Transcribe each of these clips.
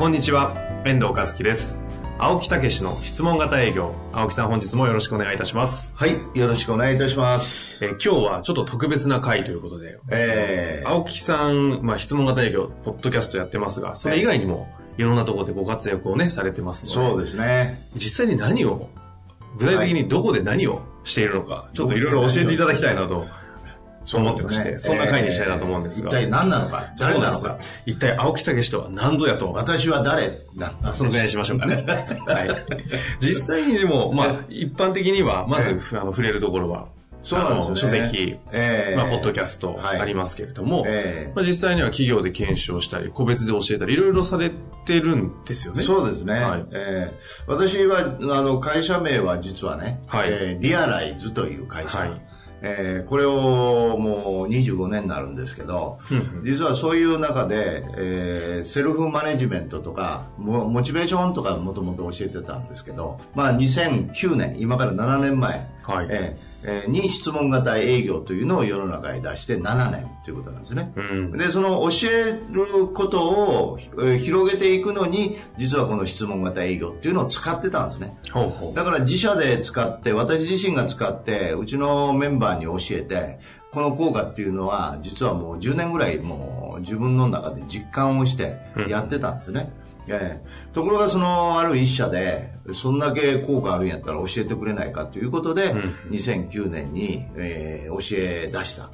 こんにちは、遠藤和樹です。青木武の質問型営業。青木さん本日もよろしくお願いいたします。はい、よろしくお願いいたします。えー今日はちょっと特別な回ということで、えー、青木さん、まあ、質問型営業、ポッドキャストやってますが、それ以外にもいろんなところでご活躍をね、されてますので、そうですね。実際に何を、具体的にどこで何をしているのか、ちょっといろいろ教えていただきたいなと思ってまして、そんな回にしたいなと思うんですが。一体何なのか、誰なのか？一体青木武とは何ぞやと。私は誰なんだ？そのぐらいにしましょうかね。はい。実際にでも、まあ、一般的には、まず、あの、触れるところは、そうなんですよね。書籍、えー。まあ、ポッドキャストはい。ありますけれども、えー。まあ、実際には企業で検証したり、個別で教えたり、いろいろされてるんですよね。そうですね。はい。えー。私は、あの、会社名は実はね、はい。えーリアライズという会社。はいえーこれをもう25年になるんですけど、実はそういう中で、えーセルフマネジメントとか、モモチベーションとかもともと教えてたんですけど、まあ2009年、今から7年前、はいえーえーに質問型営業というのを世の中に出して7年ということなんですね。うん。で、その教えることをえー広げていくのに、実はこの質問型営業っていうのを使ってたんですね。だから自社で使って、私自身が使って、うちのメンバーに教えて、この効果っていうのは、実はもう10年ぐらいもう自分の中で実感をしてやってたんですね。ええところがそのある一社で、そんだけ効果あるんやったら教えてくれないかということで、2009年に、えー教え出した。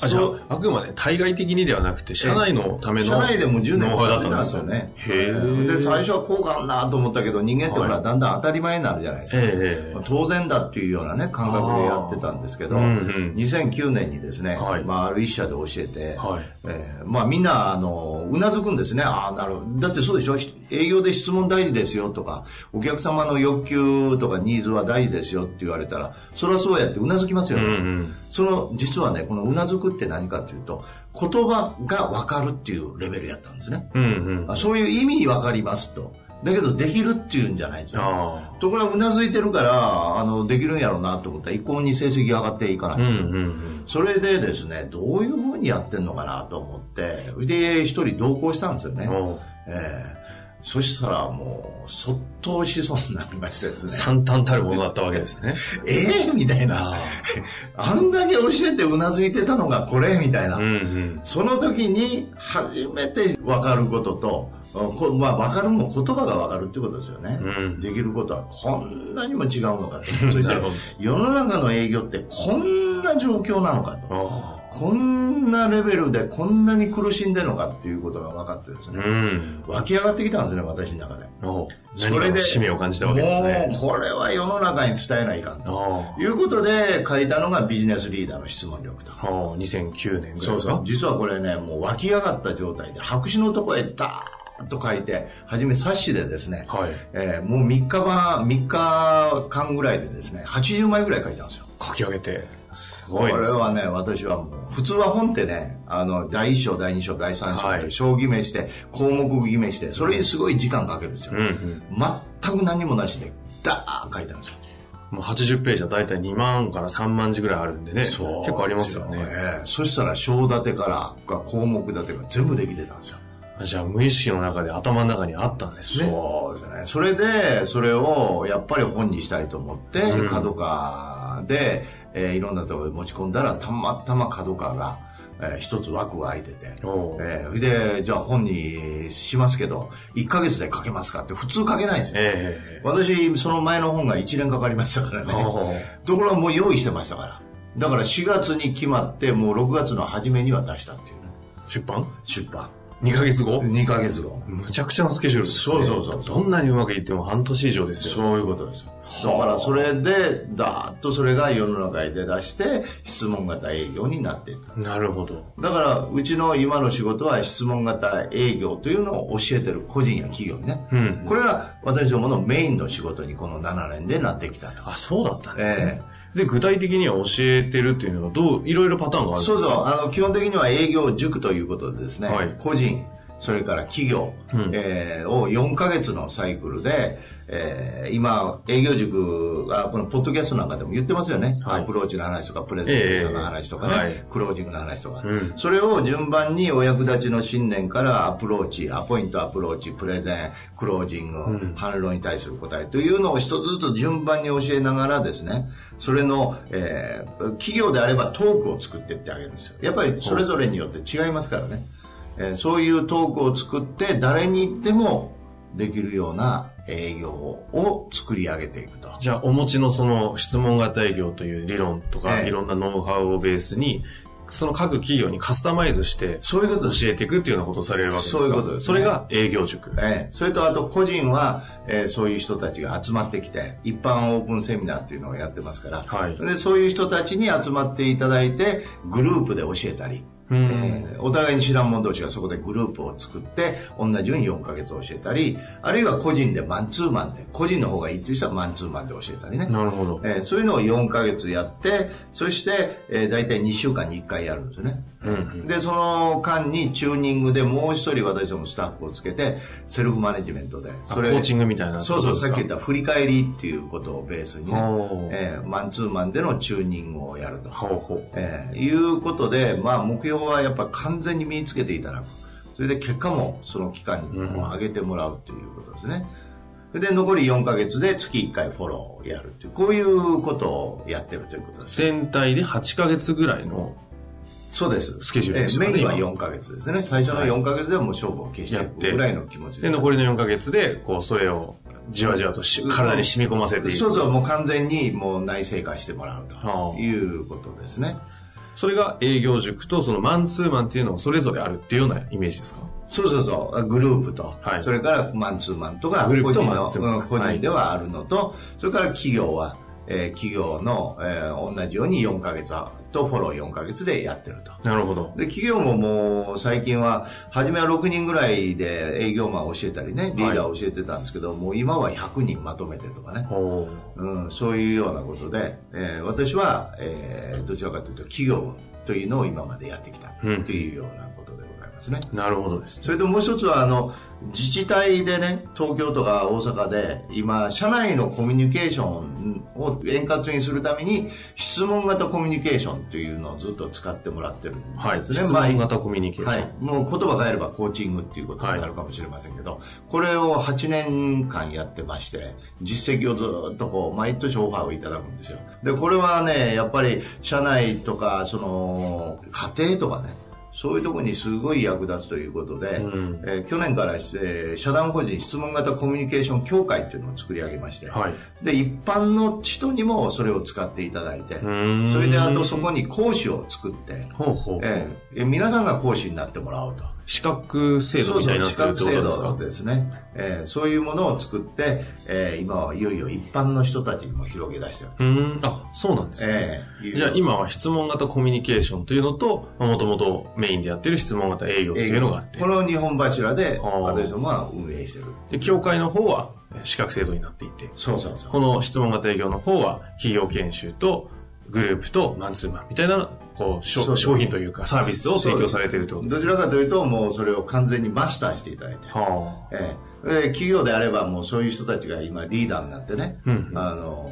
あ、じゃあ、あくまで対外的にではなくて、社内のための。社内でも10年使ってたんだったんですよね。へーで、最初は効果あんなと思ったけど、人間ってほら、はいだんだん当たり前になるじゃないですか。ええ当然だっていうようなね、感覚でやってたんですけど、うんうん2009年にですね、はいまあ、ある一社で教えて、はいえーまあ、みんな、あの、うなずくんですね。ああ、なるほど。だってそうでしょ？営業で質問大事ですよとか、お客様の欲求とかニーズは大事ですよって言われたら、それはそうやってうなずきますよね。うんうんその、実はね、このうなずくって何かっていうと、言葉がわかるっていうレベルやったんですね。うんうん。あそういう意味わかりますと。だけど、できるっていうんじゃないんですよ。あところがうなずいてるから、あの、できるんやろうなと思ったら、一向に成績上がっていかないんですよ。うんうん。それでですね、どういうふうにやってんのかなと思って、で、一人同行したんですよね。ええそしたらもう、そっとしそうになりましてですね。惨憺たるものだったわけですね。ええみたいな。あんだけ教えてうなずいてたのがこれみたいな。うんうん。その時に初めて分かることと、こまあ、分かるも言葉が分かるってことですよね、うんできることはこんなにも違うのかと。そして世の中の営業ってこんな状況なのかと。あこんなレベルでこんなに苦しんでるのかっていうことが分かってですあ。ね、うん。湧き上がってきたんですね、私の中で。おう何かの使命を感じたわけですね。もう、これは世の中に伝えないかんと。あいうことで書いたのがビジネスリーダーの質問力と。あ。ああ、2009年ぐらいそうそうですか。実はこれね、もう湧き上がった状態で、白紙のとこへダーッと書いて、はじめ冊子でですね、はいえーもう3日間、3日間ぐらいでですね、80枚ぐらい書いたんですよ。書き上げて。すこごいですね。れはね、私はもう、普通は本ってね、あの、第1章、第2章、第3章はいと章決めして、項目決めして、それにすごい時間かけるんですよ。うんうん。全く何もなしで、ダーッ書いたんですよ。もう80ページはだいたい2万から3万字ぐらいあるんでね。結構ありますよね。ええそしたら章立てから項目立てが全部できてたんですよ。じゃあ無意識の中で頭の中にあったんですね。そうですね。それで、それをやっぱり本にしたいと思って、うん角川で、えーいろんなところに持ち込んだら、たまたま角川が、えー一つ枠が空いてて、えーで、じゃあ本にしますけど、1ヶ月で書けますかって普通書けないんですよ。ええ私、その前の本が1年かかりましたからね。ところがもう用意してましたから。だから4月に決まって、もう6月の初めには出したっていうね。出版？出版。2ヶ月後？2ヶ月後。むちゃくちゃなスケジュールですね。そうそうそうどんなにうまくいっても半年以上ですよ。そういうことですよ。だからそれで、だーっとそれが世の中に出だして、質問型営業になっていった。なるほど。だから、うちの今の仕事は質問型営業というのを教えてる個人や企業にね。うんこれが私どものメインの仕事にこの7年でなってきたと。あ、そうだったんですね。えで、具体的には教えてるっていうのは、どう、いろいろパターンがあるんですか？そうそう、あの、基本的には営業塾ということでですね、はい。個人、それから企業、うん。えーを4ヶ月のサイクルで、えー今、営業塾が、このポッドキャストなんかでも言ってますよね。はい。アプローチの話とか、プレゼンテーションの話とかね、ええはいクロージングの話とか、うん。それを順番にお役立ちの信念からアプローチ、アポイントアプローチ、プレゼン、クロージング、反論に対する答えというのを一つずつ順番に教えながらですね、それの、えー企業であればトークを作っていってあげるんですよ。やっぱりそれぞれによって違いますからね。えーそういうトークを作って誰に言ってもできるような営業を作り上げていくと。じゃあ、お持ちのその質問型営業という理論とか、ええいろんなノウハウをベースに、その各企業にカスタマイズして、そういうこと。教えていくっていうようなことをされるわけですか？そういうことですねそれが営業塾。ええ、それとあと個人は、えーそういう人たちが集まってきて一般オープンセミナーっていうのをやってますから、はいでそういう人たちに集まっていただいてグループで教えたり、うん。えーお互いに知らん者同士がそこでグループを作って同じように4ヶ月教えたりあるいは個人でマンツーマンで個人の方がいいという人はマンツーマンで教えたりね、なるほど。えーそういうのを4ヶ月やってそして、えー、大体2週間に1回やるんですよねうんで、その間にチューニングでもう一人私どもスタッフをつけて、セルフマネジメントで、あコーチングみたいなそうそう、さっき言った振り返りっていうことをベースにねえーマンツーマンでのチューニングをやると。ほ。えーいうことで、まあ目標はやっぱ完全に身につけていただく。それで結果もその期間に上げてもらうということですね。それで残り4ヶ月で月1回フォローをやるっていう、こういうことをやってるということです。全体で8ヶ月ぐらいの、そうです。スケジュールでしたねえーメインは今。4ヶ月ですね。最初の4ヶ月でもう勝負を消していやって。くぐらいの気持ちで、残りの4ヶ月で、こう、それをじわじわとし体に染み込ませていく。そうそう、もう完全にもう内製化してもらうはあ。ということですね。それが営業塾とそのマンツーマンっていうのがそれぞれあるっていうようなイメージですか？そうそうそう、グループと、はい。それからマンツーマンとか、グループと個人の個人ではあるのと、それから企業は、えー企業の、えー同じように4ヶ月とフォロー4ヶ月でやってると。なるほど。で、企業ももう最近は、初めは6人ぐらいで営業マンを教えたりね、リーダーを教えてたんですけど、もう今は100人まとめてとかね。うん、そういうようなことで、えー私は、えーどちらかというと企業というのを今までやってきたとうんいうようなですね。なるほどです。それともう一つは、あの、自治体でね、東京とか大阪で、今、社内のコミュニケーションを円滑にするために、質問型コミュニケーションというのをずっと使ってもらってるんですね。はい。質まあ問型コミュニケーション。はい。もう言葉変えればコーチングっていうことになるかもしれませんけど、これを8年間やってまして、実績をずっとこう、毎年オファーをいただくんですよ。で、これはね、やっぱり社内とか、その、家庭とかね、そういうところにすごい役立つということで、うんえー去年から、えー社団法人質問型コミュニケーション協会っていうのを作り上げまして、はい。で、一般の人にもそれを使っていただいて、それであとそこに講師を作って。えええ皆さんが講師になってもらおうと。資格制度みたいになそうそう資格制度ですね、ええそういうものを作って、ええ今はいよいよ一般の人たちにも広げ出してる。うーん。あ、そうなんですね。ええじゃあ今は質問型コミュニケーションというのと、もともとメインでやってる質問型営業っていうのがあって。こ、の日本柱で私どもは運営してる。で、協会の方はえー資格制度になっていて、そうそうそう。この質問型営業の方は企業研修とグループとマンツーマンみたいな、こう、商品というかサービスを提供されているとどちらかというと、もうそれを完全にマスターしていただいて。はええ。で企業であればもうそういう人たちが今リーダーになってね、うんうん。あの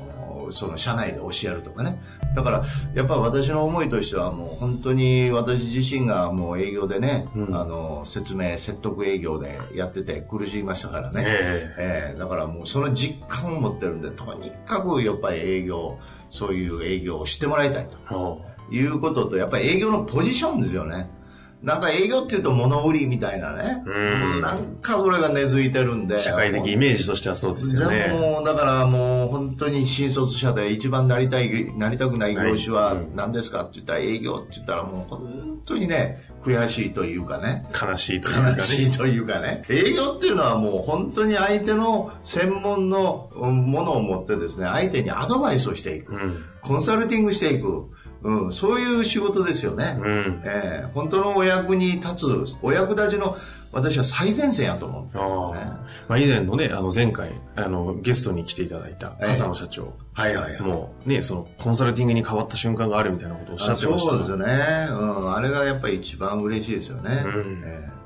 その社内で教えるとかね。だからやっぱ私の思いとしてはもう本当に私自身がもう営業でね、うん。あの説明説得営業でやってて苦しみましたからね、ええ。えだからもうその実感を持ってるんでとにかくやっぱり営業そういう営業をしてもらいたいということとやっぱり営業のポジションですよねなんか営業っていうと物売りみたいなね。うんなんかそれが根付いてるんで。社会的イメージとしてはそうですよね。もう、だからもう本当に新卒者で一番なりたい、なりたくない業種は何ですかって言ったら営業って言ったらもう本当にね、悔しいというかね。悲しいというかね。悲しいというかね。営業っていうのはもう本当に相手の専門のものを持ってですね、相手にアドバイスをしていく。うん。コンサルティングしていく。うん、そういう仕事ですよね。うん。えー本当のお役に立つ、お役立ちの私は最前線やと思うね。まあ、以前のね、あの前回、あの、ゲストに来ていただいた、ええ笠野社長。はいはいはい。もうね、その、コンサルティングに変わった瞬間があるみたいなことをおっしゃってました。そうですよね、うん、あれがやっぱり一番嬉しいですよね、うんえー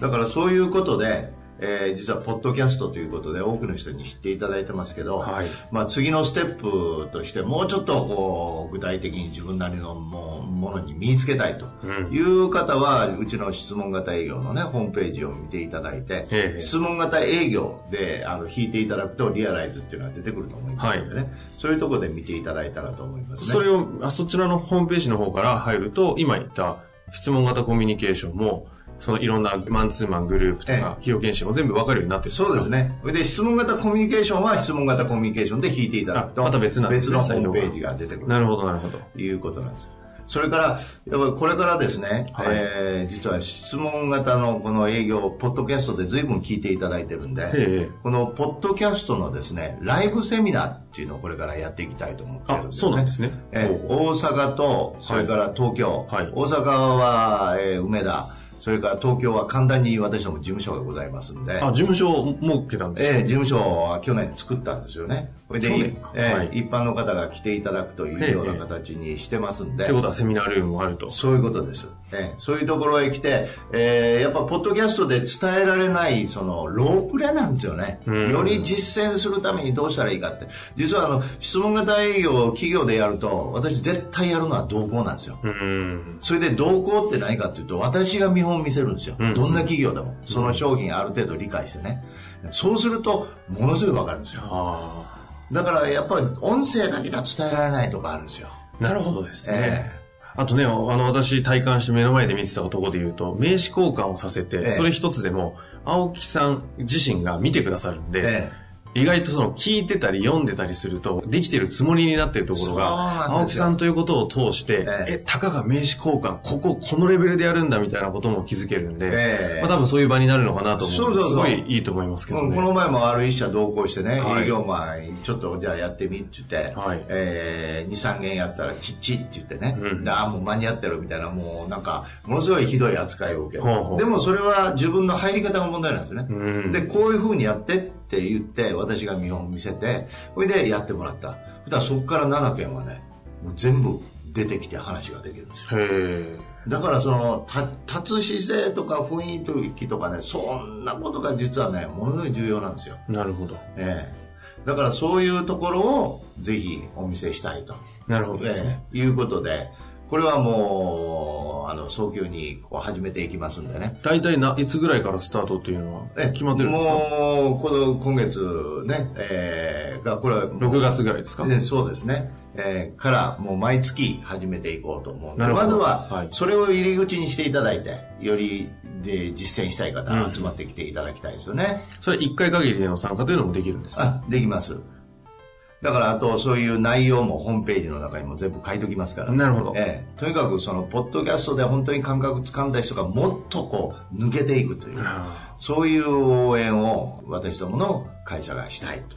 だからそういうことで、えー実はポッドキャストということで多くの人に知っていただいてますけど、はい。まあ、次のステップとしてもうちょっとこう具体的に自分なりのもうものに身につけたいとうん。いう方はうちの質問型営業のねホームページを見ていただいて、ええ。質問型営業であの引いていただくとリアライズっていうのは出てくると思いますのでね、そういうところで見ていただいたらと思いますね。それを、あそちらのホームページの方から入ると、今言った質問型コミュニケーションも、そのいろんなマンツーマングループとええか、企業研修も全部わかるようになってそうです。ね。で、質問型コミュニケーションは質問型コミュニケーションで引いていただくと、あまた別な別のホームページが出てくるなるほど、なるほど。ということなんです。それから、やっぱりこれからですね、はいえー実は質問型のこの営業、ポッドキャストで随分聞いていただいてるんで、ええこのポッドキャストのですね、ライブセミナーっていうのをこれからやっていきたいと思ってるんあで、すね。そうなんですね。えー大阪と、それから東京、はい大阪は、えー梅田、それから東京は神田に私ども事務所がございますんで、あ、事務所を設けたんですええ事務所は去年作ったんですよね。それで、ええはい。一般の方が来ていただくというようなええ形にしてますんで。ってことはセミナールームもあると。そういうことです、ええそういうところへ来て、ええやっぱポッドキャストで伝えられないそのロープレなんですよね、うん。より実践するためにどうしたらいいかって。実はあの質問型営業を企業でやると私絶対やるのは同行なんですよ。うん。それで同行って何かっていうと私が見本を見せるんですよ、ん。どんな企業でも。その商品ある程度理解してね。そうするとものすごい分かるんですよ。あだからやっぱり音声だけでは伝えられないとかあるんですよあ。なるほどですえね。あとね、あの、私体感して目の前で見てたところで言うと、名刺交換をさせて、ええそれ一つでも、青木さん自身が見てくださるんで、え意外とその聞いてたり読んでたりすると、できてるつもりになってるところが、青木さんということを通して、ええ。え、たかが名刺交換、ここ、このレベルでやるんだみたいなことも気づけるんで、ええ。まあ多分そういう場になるのかなと思う。すごいいいと思いますけどね。この前もある一社同行してね、はい。営業マンちょっとじゃあやってみって言って、はい。えー、2、3件やったらチッチって言ってね、うん。でああ、もう間に合ってるみたいな、もうなんか、ものすごいひどい扱いを受けて、でもそれは自分の入り方が問題なんですよね。うん。で、こういう風にやってって言って、私が見本見せて、それでやってもらった。そしたらそこから7件はね、もう全部出てきて話ができるんですよ。へえ。だからそのた立つ姿勢とか雰囲気とかねそんなことが実はねものすごい重要なんですよ、なるほど。ええだからそういうところをぜひお見せしたいと、なるほどですね。ええいうことでこれはもうあの早急にこう始めていきますんでね。大体ないつぐらいからスタートっていうのはえ決まってるんですか？もうこの今月ね、えー、がこれはもう ?6 月ぐらいですか？ねそうですね、えーからもう毎月始めていこうと思うんでまずははい。それを入り口にしていただいてよりで実践したい方集まってきていただきたいですよね、それ1回限りでの参加というのもできるんですか？あできますだからあとそういう内容もホームページの中にも全部書いときますから。なるほど。ええ。とにかくそのポッドキャストで本当に感覚つかんだ人がもっとこう抜けていくという。あそういう応援を私どもの会社がしたいと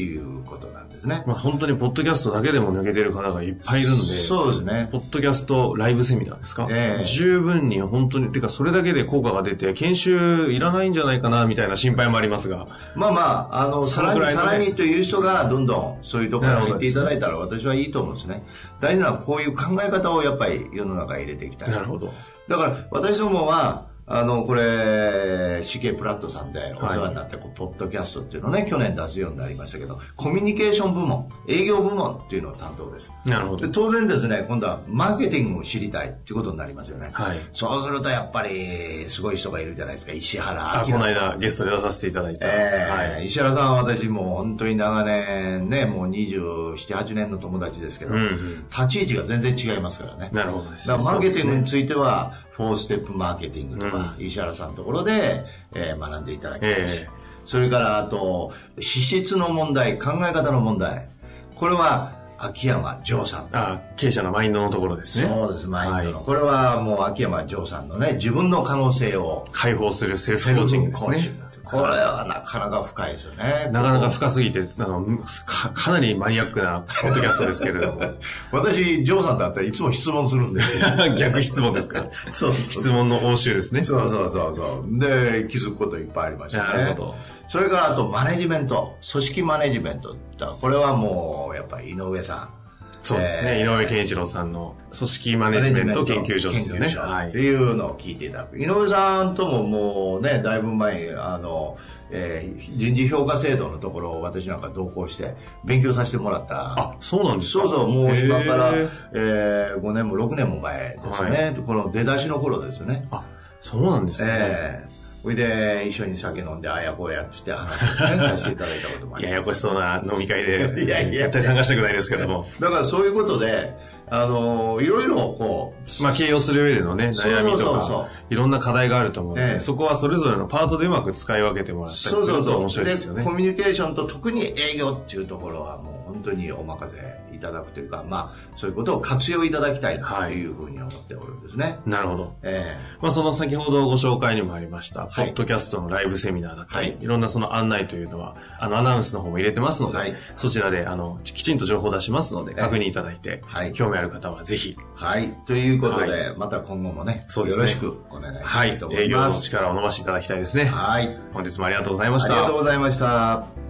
いうことなんですね。まあ、本当にポッドキャストだけでも抜けてる方がいっぱいいるんで、そうですね。ポッドキャストライブセミナーですか、ええ十分に本当に、てかそれだけで効果が出て、研修いらないんじゃないかなみたいな心配もありますが、まあまあ、あの、そさらにさらにという人がどんどんそういうところに入っていただいたら私はいいと思うんですね。大事なのはこういう考え方をやっぱり世の中に入れていきたい。なるほど。だから私どもは、あの、これ、CK プラットさんでお世話になって、こうポッドキャストっていうのをね、去年出すようになりましたけど、コミュニケーション部門、営業部門っていうのを担当です。なるほどで。当然ですね、今度はマーケティングを知りたいっていうことになりますよね。はいそうするとやっぱり、すごい人がいるじゃないですか、石原あ、明さん。この間ゲストで出させていただいた。ええはい。石原さんは私もう本当に長年ね、もう27、8年の友達ですけど、うんうん立ち位置が全然違いますからね。なるほどですだからマーケティングについては、フフォーステップマーケティングとか、石原さんのところで、えー学んでいただきたいし、ええそれからあと、資質の問題、考え方の問題。これは、秋山城さん。あ、経営者のマインドのところですね。そうです、マインドの。はいこれはもう秋山城さんのね、自分の可能性を解放するセルフコーチングですね。これはなかなか深いですよね。なかなか深すぎて、あのかかなりマニアックなポッドキャストですけれども。私、ジョーさんだったらいつも質問するんですよ。逆質問ですか？そう質問の応酬ですね。そうそうそうそう。で、気づくこといっぱいありましたね。なるほど。それからあとマネジメント、組織マネジメントってこれはもうやっぱり井上さん。そうですね。えー井上健一郎さんの組織マネジメント研究所ですよね。はい。っていうのを聞いていただく。井上さんとももうね、だいぶ前に、あの、えー人事評価制度のところを私なんか同行して勉強させてもらった。あ、そうなんですか？そうそう、もう今からえー5年も6年も前ですね。この出だしの頃ですよね。あ、そうなんですね。ええそれで、一緒に酒飲んで、あやこやっつって話をね、させていただいたこともあります。ややこしそうな飲み会で、いやいや絶対参加したくないですけども。だからそういうことで、あのいろいろこう、まあ、経営をする上でのね、そう悩みとそうそうそか、いろんな課題があると思うので、ええそこはそれぞれのパートでうまく使い分けてもらったりすそうそうそう。ると面白いですよねコ。ミュニケーションと特に営業っていうところはもう本当にお任せいただくというか、まあ、そういうことを活用いただきたいなというふうに思っておるんですね。なるほど。えまあ、その先ほどご紹介にもありました、はいポッドキャストのライブセミナーだったり、はいい、ろんなその案内というのは、あの、アナウンスの方も入れてますので、はいそちらで、あの、きちんと情報を出しますので、ええ確認いただいて、はい興味ある方はぜひ、えはい。ということで、はまた今後もね、そうですねよろしくお願いしたはいいと、思営業のいます。力を伸ばしていただきたいですね。はい。本日もありがとうございました。ありがとうございました。